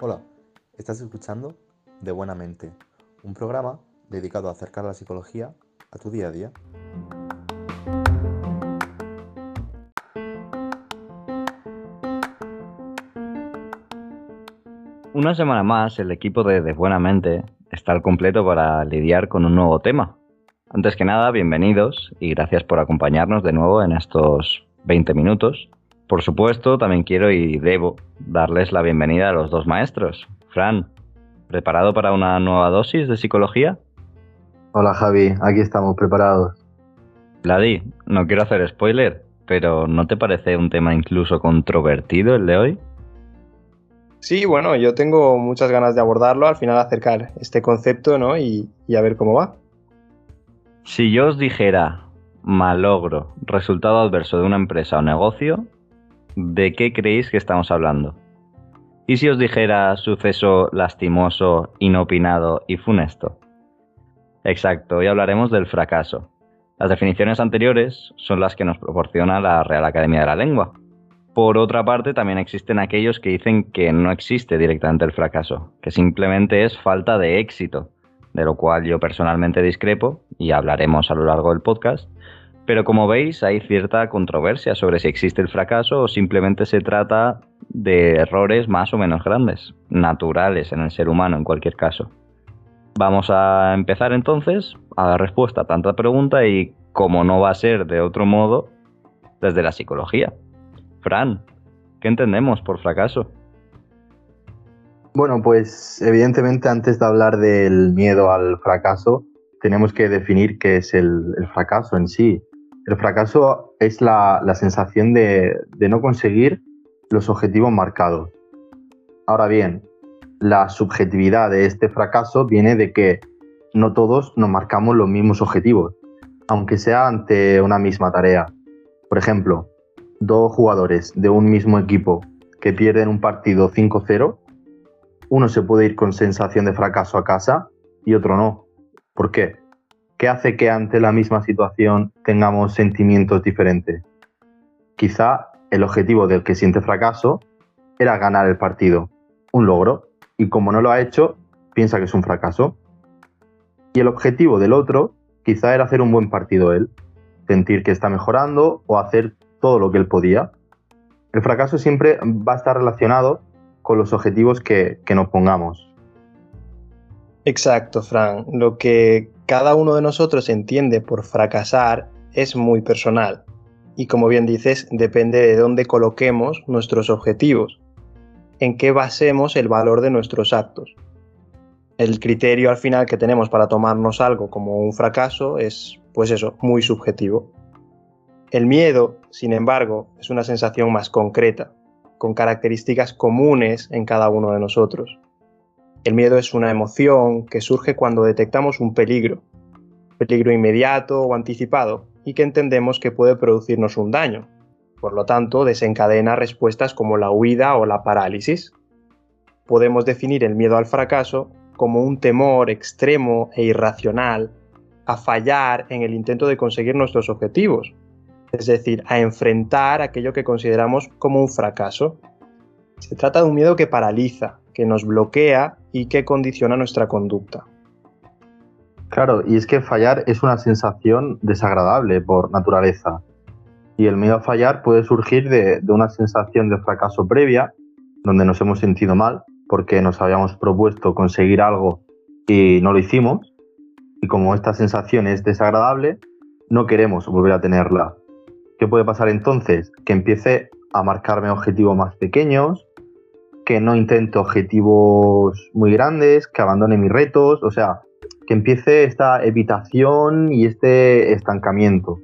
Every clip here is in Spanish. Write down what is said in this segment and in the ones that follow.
Hola, estás escuchando De Buena Mente, un programa dedicado a acercar la psicología a tu día a día. Una semana más, el equipo de De Buena Mente está al completo para lidiar con un nuevo tema. Antes que nada, bienvenidos y gracias por acompañarnos de nuevo en estos 20 minutos. Por supuesto, también quiero y debo darles la bienvenida a los dos maestros. Fran, ¿preparado para una nueva dosis de psicología? Hola Javi, aquí estamos preparados. Vladi, no quiero hacer spoiler, pero ¿no te parece un tema incluso controvertido el de hoy? Sí, bueno, yo tengo muchas ganas de abordarlo, al final acercar este concepto, ¿no? Y, y a ver cómo va. Si yo os dijera malogro, resultado adverso de una empresa o negocio, ¿de qué creéis que estamos hablando? ¿Y si os dijera suceso lastimoso, inopinado y funesto? Exacto, hoy hablaremos del fracaso. Las definiciones anteriores son las que nos proporciona la Real Academia de la Lengua. Por otra parte, también existen aquellos que dicen que no existe directamente el fracaso, que simplemente es falta de éxito, de lo cual yo personalmente discrepo y hablaremos a lo largo del podcast. Pero como veis, hay cierta controversia sobre si existe el fracaso o simplemente se trata de errores más o menos grandes, naturales en el ser humano en cualquier caso. Vamos a empezar entonces a dar respuesta a tanta pregunta y, como no va a ser de otro modo, desde la psicología. Fran, ¿qué entendemos por fracaso? Bueno, pues evidentemente antes de hablar del miedo al fracaso, tenemos que definir qué es el, fracaso en sí. El fracaso es la, sensación de no conseguir los objetivos marcados. Ahora bien, la subjetividad de este fracaso viene de que no todos nos marcamos los mismos objetivos, aunque sea ante una misma tarea. Por ejemplo, dos jugadores de un mismo equipo que pierden un partido 5-0 uno se puede ir con sensación de fracaso a casa y otro no. ¿Por qué? ¿Qué hace que ante la misma situación tengamos sentimientos diferentes? Quizá el objetivo del que siente fracaso era ganar el partido, un logro, y como no lo ha hecho, piensa que es un fracaso. Y el objetivo del otro quizá era hacer un buen partido él, sentir que está mejorando o hacer todo lo que él podía. El fracaso siempre va a estar relacionado con los objetivos que, que nos pongamos. Exacto, Fran. Lo que cada uno de nosotros entiende por fracasar es muy personal. Y como bien dices, depende de dónde coloquemos nuestros objetivos, en qué basemos el valor de nuestros actos. El criterio al final que tenemos para tomarnos algo como un fracaso es, pues eso, muy subjetivo. El miedo, sin embargo, es una sensación más concreta, con características comunes en cada uno de nosotros. El miedo es una emoción que surge cuando detectamos un peligro, peligro inmediato o anticipado, y que entendemos que puede producirnos un daño. Por lo tanto, desencadena respuestas como la huida o la parálisis. Podemos definir el miedo al fracaso como un temor extremo e irracional a fallar en el intento de conseguir nuestros objetivos, es decir, a enfrentar aquello que consideramos como un fracaso. Se trata de un miedo que paraliza, que nos bloquea y que condiciona nuestra conducta. Claro, y es que fallar es una sensación desagradable por naturaleza. Y el miedo a fallar puede surgir de, una sensación de fracaso previa, donde nos hemos sentido mal porque nos habíamos propuesto conseguir algo y no lo hicimos. Y como esta sensación es desagradable, no queremos volver a tenerla. ¿Qué puede pasar entonces? Que empiece a marcarme objetivos más pequeños, que no intente objetivos muy grandes, que abandone mis retos, o sea, que empiece esta evitación y este estancamiento.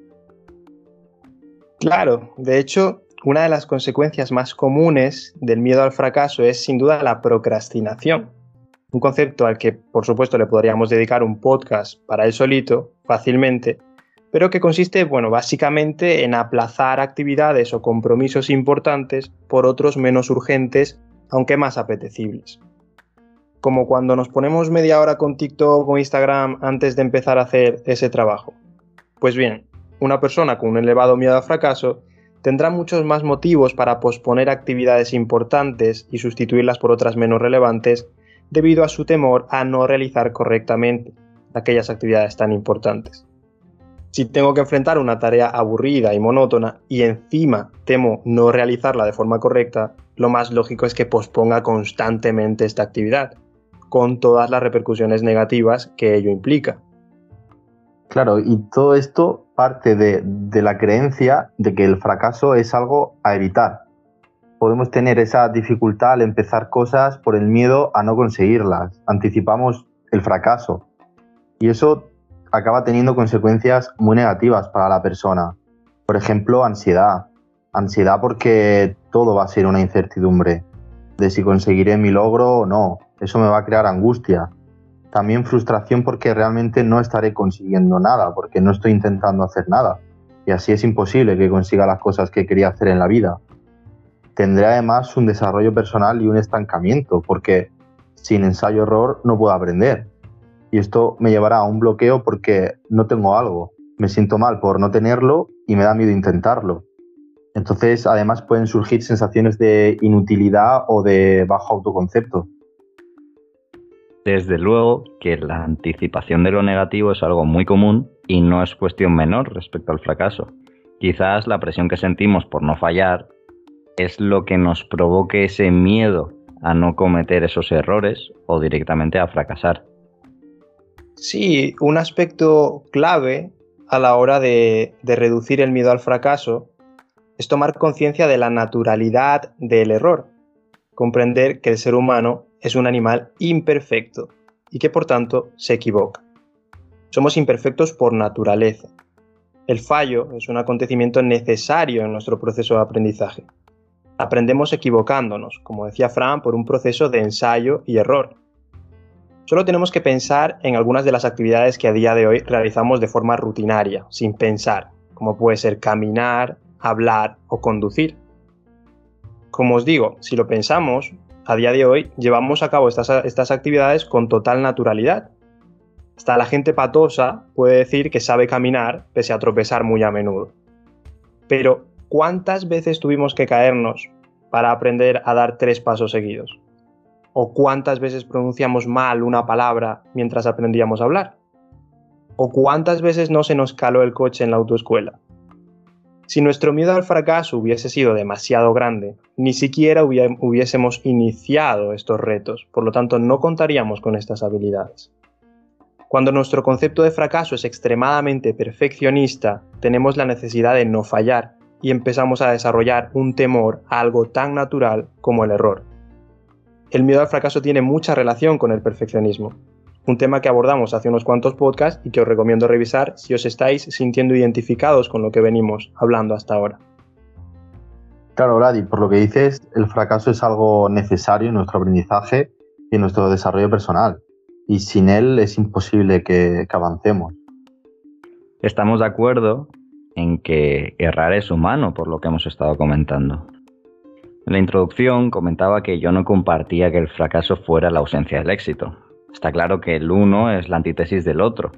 Claro, de hecho, una de las consecuencias más comunes del miedo al fracaso es sin duda la procrastinación. Un concepto al que, por supuesto, le podríamos dedicar un podcast para él solito, fácilmente, pero que consiste, bueno, básicamente en aplazar actividades o compromisos importantes por otros menos urgentes, aunque más apetecibles. Como cuando nos ponemos media hora con TikTok o Instagram antes de empezar a hacer ese trabajo. Pues bien, una persona con un elevado miedo al fracaso tendrá muchos más motivos para posponer actividades importantes y sustituirlas por otras menos relevantes debido a su temor a no realizar correctamente aquellas actividades tan importantes. Si tengo que enfrentar una tarea aburrida y monótona y encima temo no realizarla de forma correcta, lo más lógico es que posponga constantemente esta actividad, con todas las repercusiones negativas que ello implica. Claro, y todo esto parte de, la creencia de que el fracaso es algo a evitar. Podemos tener esa dificultad al empezar cosas por el miedo a no conseguirlas. Anticipamos el fracaso. Y eso acaba teniendo consecuencias muy negativas para la persona. Por ejemplo, ansiedad. Ansiedad porque todo va a ser una incertidumbre de si conseguiré mi logro o no. Eso me va a crear angustia también frustración porque realmente no estaré consiguiendo nada, porque no estoy intentando hacer nada. Y así es imposible que consiga las cosas que quería hacer en la vida. Tendré además un desarrollo personal y un estancamiento, porque sin ensayo-error no puedo aprender. Y esto me llevará a un bloqueo porque no tengo algo. Me siento mal por no tenerlo y me da miedo intentarlo. Entonces, además pueden surgir sensaciones de inutilidad o de bajo autoconcepto. Desde luego que la anticipación de lo negativo es algo muy común y no es cuestión menor respecto al fracaso. Quizás la presión que sentimos por no fallar es lo que nos provoque ese miedo a no cometer esos errores o directamente a fracasar. Sí, un aspecto clave a la hora de, de reducir el miedo al fracaso es tomar conciencia de la naturalidad del error, comprender que el ser humano es un animal imperfecto y que por tanto se equivoca. Somos imperfectos por naturaleza. El fallo es un acontecimiento necesario en nuestro proceso de aprendizaje. Aprendemos equivocándonos, como decía Fran, por un proceso de ensayo y error. Solo tenemos que pensar en algunas de las actividades que a día de hoy realizamos de forma rutinaria, sin pensar, como puede ser caminar, hablar o conducir. Como os digo, si lo pensamos, a día de hoy llevamos a cabo estas, actividades con total naturalidad. Hasta la gente patosa puede decir que sabe caminar pese a tropezar muy a menudo. Pero, ¿cuántas veces tuvimos que caernos para aprender a dar tres pasos seguidos? ¿O cuántas veces pronunciamos mal una palabra mientras aprendíamos a hablar? ¿O cuántas veces no se nos caló el coche en la autoescuela? Si nuestro miedo al fracaso hubiese sido demasiado grande, ni siquiera hubiésemos iniciado estos retos, por lo tanto no contaríamos con estas habilidades. Cuando nuestro concepto de fracaso es extremadamente perfeccionista, tenemos la necesidad de no fallar y empezamos a desarrollar un temor a algo tan natural como el error. El miedo al fracaso tiene mucha relación con el perfeccionismo, un tema que abordamos hace unos cuantos podcasts y que os recomiendo revisar si os estáis sintiendo identificados con lo que venimos hablando hasta ahora. Claro, Brady, por lo que dices, el fracaso es algo necesario en nuestro aprendizaje y en nuestro desarrollo personal, y sin él es imposible que, que avancemos. Estamos de acuerdo en que errar es humano, por lo que hemos estado comentando. En la introducción comentaba que yo no compartía que el fracaso fuera la ausencia del éxito, Está claro que el uno es la antítesis del otro,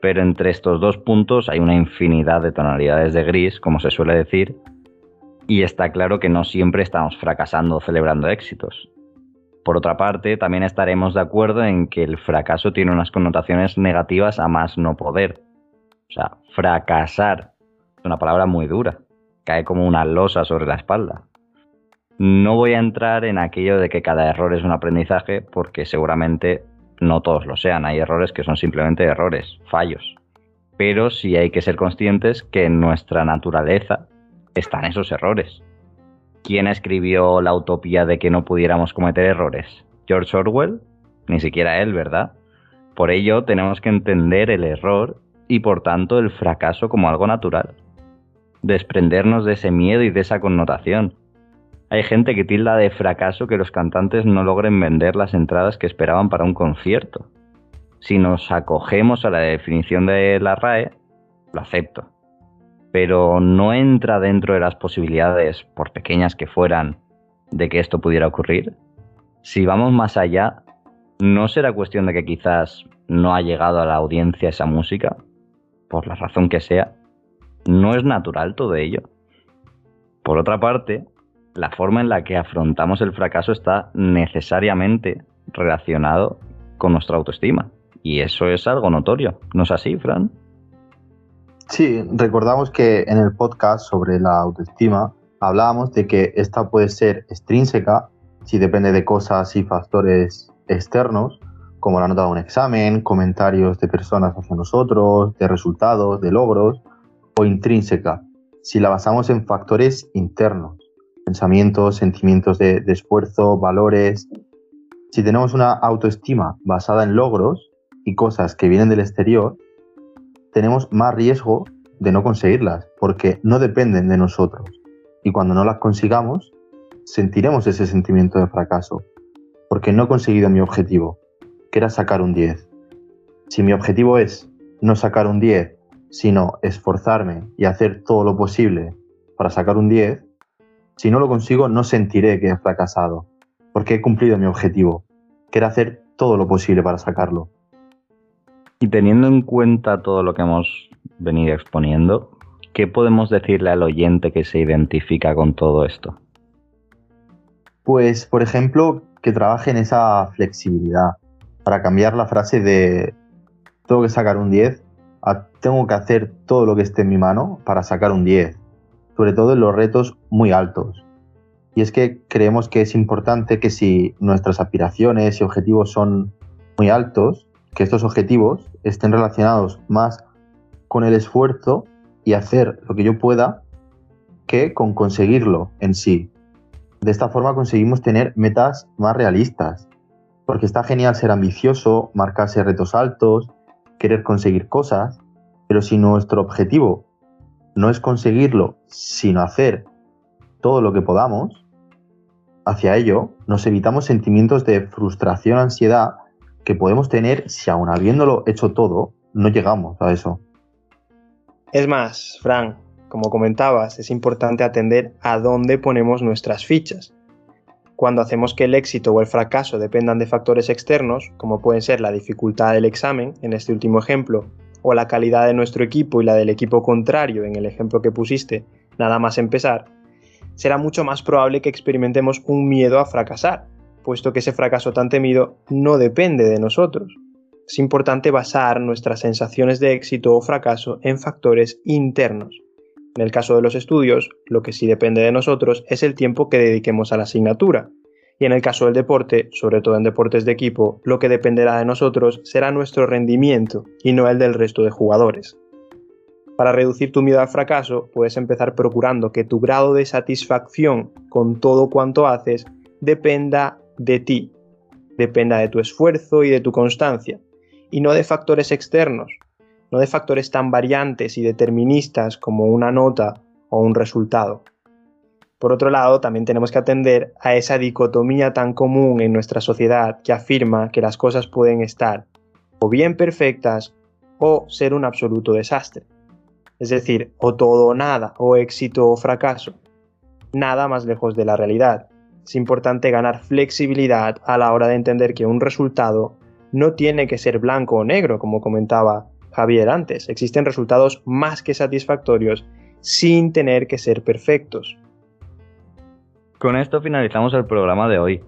pero entre estos dos puntos hay una infinidad de tonalidades de gris, como se suele decir, y está claro que no siempre estamos fracasando o celebrando éxitos. Por otra parte, también estaremos de acuerdo en que el fracaso tiene unas connotaciones negativas a más no poder. O sea, fracasar es una palabra muy dura, cae como una losa sobre la espalda. No voy a entrar en aquello de que cada error es un aprendizaje porque seguramente no todos lo sean, hay errores que son simplemente errores, fallos. Pero sí hay que ser conscientes que en nuestra naturaleza están esos errores. ¿Quién escribió la utopía de que no pudiéramos cometer errores? George Orwell, ni siquiera él, ¿verdad? Por ello tenemos que entender el error y por tanto el fracaso como algo natural. Desprendernos de ese miedo y de esa connotación hay gente que tilda de fracaso que los cantantes no logren vender las entradas que esperaban para un concierto. Si nos acogemos a la definición de la RAE, lo acepto. Pero no entra dentro de las posibilidades, por pequeñas que fueran, de que esto pudiera ocurrir. Si vamos más allá, ¿no será cuestión de que quizás no ha llegado a la audiencia esa música? Por la razón que sea. ¿No es natural todo ello? Por otra parte, la forma en la que afrontamos el fracaso está necesariamente relacionado con nuestra autoestima. Y eso es algo notorio. ¿No es así, Fran? Sí, recordamos que en el podcast sobre la autoestima hablábamos de que esta puede ser extrínseca si depende de cosas y factores externos, como la nota de un examen, comentarios de personas hacia nosotros, de resultados, de logros, o intrínseca si la basamos en factores internos, pensamientos, sentimientos de, de esfuerzo, valores. Si tenemos una autoestima basada en logros y cosas que vienen del exterior, tenemos más riesgo de no conseguirlas, porque no dependen de nosotros. Y cuando no las consigamos, sentiremos ese sentimiento de fracaso, porque no he conseguido mi objetivo, que era sacar un 10. Si mi objetivo es no sacar un 10, sino esforzarme y hacer todo lo posible para sacar un 10, si no lo consigo no sentiré que he fracasado, porque he cumplido mi objetivo, que era hacer todo lo posible para sacarlo. Y teniendo en cuenta todo lo que hemos venido exponiendo, ¿qué podemos decirle al oyente que se identifica con todo esto? Pues, por ejemplo, que trabaje en esa flexibilidad, para cambiar la frase de tengo que sacar un 10 a tengo que hacer todo lo que esté en mi mano para sacar un 10, sobre todo en los retos muy altos. Y es que creemos que es importante que si nuestras aspiraciones y objetivos son muy altos, que estos objetivos estén relacionados más con el esfuerzo y hacer lo que yo pueda que con conseguirlo en sí. De esta forma conseguimos tener metas más realistas, porque está genial ser ambicioso, marcarse retos altos, querer conseguir cosas, pero si nuestro objetivo no es conseguirlo, sino hacer todo lo que podamos hacia ello, nos evitamos sentimientos de frustración, ansiedad que podemos tener si aun habiéndolo hecho todo, no llegamos a eso. Es más, Fran, como comentabas, es importante atender a dónde ponemos nuestras fichas. Cuando hacemos que el éxito o el fracaso dependan de factores externos, como pueden ser la dificultad del examen, en este último ejemplo, o la calidad de nuestro equipo y la del equipo contrario, en el ejemplo que pusiste, nada más empezar, será mucho más probable que experimentemos un miedo a fracasar, puesto que ese fracaso tan temido no depende de nosotros. Es importante basar nuestras sensaciones de éxito o fracaso en factores internos. En el caso de los estudios, lo que sí depende de nosotros es el tiempo que dediquemos a la asignatura. Y en el caso del deporte, sobre todo en deportes de equipo, lo que dependerá de nosotros será nuestro rendimiento y no el del resto de jugadores. Para reducir tu miedo al fracaso, puedes empezar procurando que tu grado de satisfacción con todo cuanto haces dependa de ti, dependa de tu esfuerzo y de tu constancia, y no de factores externos, no de factores tan variantes y deterministas como una nota o un resultado. Por otro lado, también tenemos que atender a esa dicotomía tan común en nuestra sociedad que afirma que las cosas pueden estar o bien perfectas o ser un absoluto desastre. Es decir, o todo o nada, o éxito o fracaso. Nada más lejos de la realidad es importante ganar flexibilidad a la hora de entender que un resultado no tiene que ser blanco o negro, como comentaba Javier antes. Existen resultados más que satisfactorios sin tener que ser perfectos. Con esto finalizamos el programa de hoy.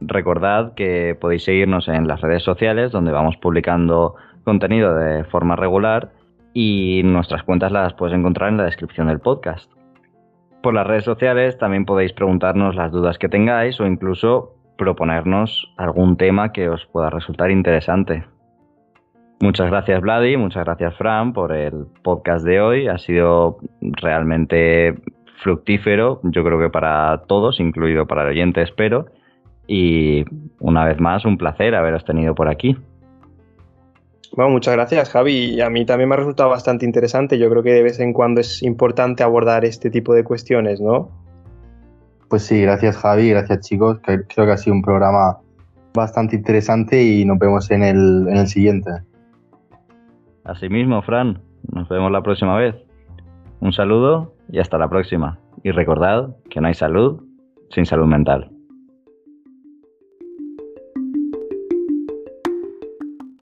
Recordad que podéis seguirnos en las redes sociales donde vamos publicando contenido de forma regular y nuestras cuentas las puedes encontrar en la descripción del podcast. Por las redes sociales también podéis preguntarnos las dudas que tengáis o incluso proponernos algún tema que os pueda resultar interesante. Muchas gracias Vladi, muchas gracias Fran por el podcast de hoy. Ha sido realmente fructífero, yo creo que para todos, incluido para el oyente, espero. Y una vez más, un placer haberos tenido por aquí. Bueno, muchas gracias, Javi. A mí también me ha resultado bastante interesante. Yo creo que de vez en cuando es importante abordar este tipo de cuestiones, ¿no? Pues sí, gracias, Javi. Gracias, chicos. Creo que ha sido un programa bastante interesante y nos vemos en el, en el siguiente. Asimismo, Fran. Nos vemos la próxima vez. Un saludo y hasta la próxima. Y recordad que no hay salud sin salud mental.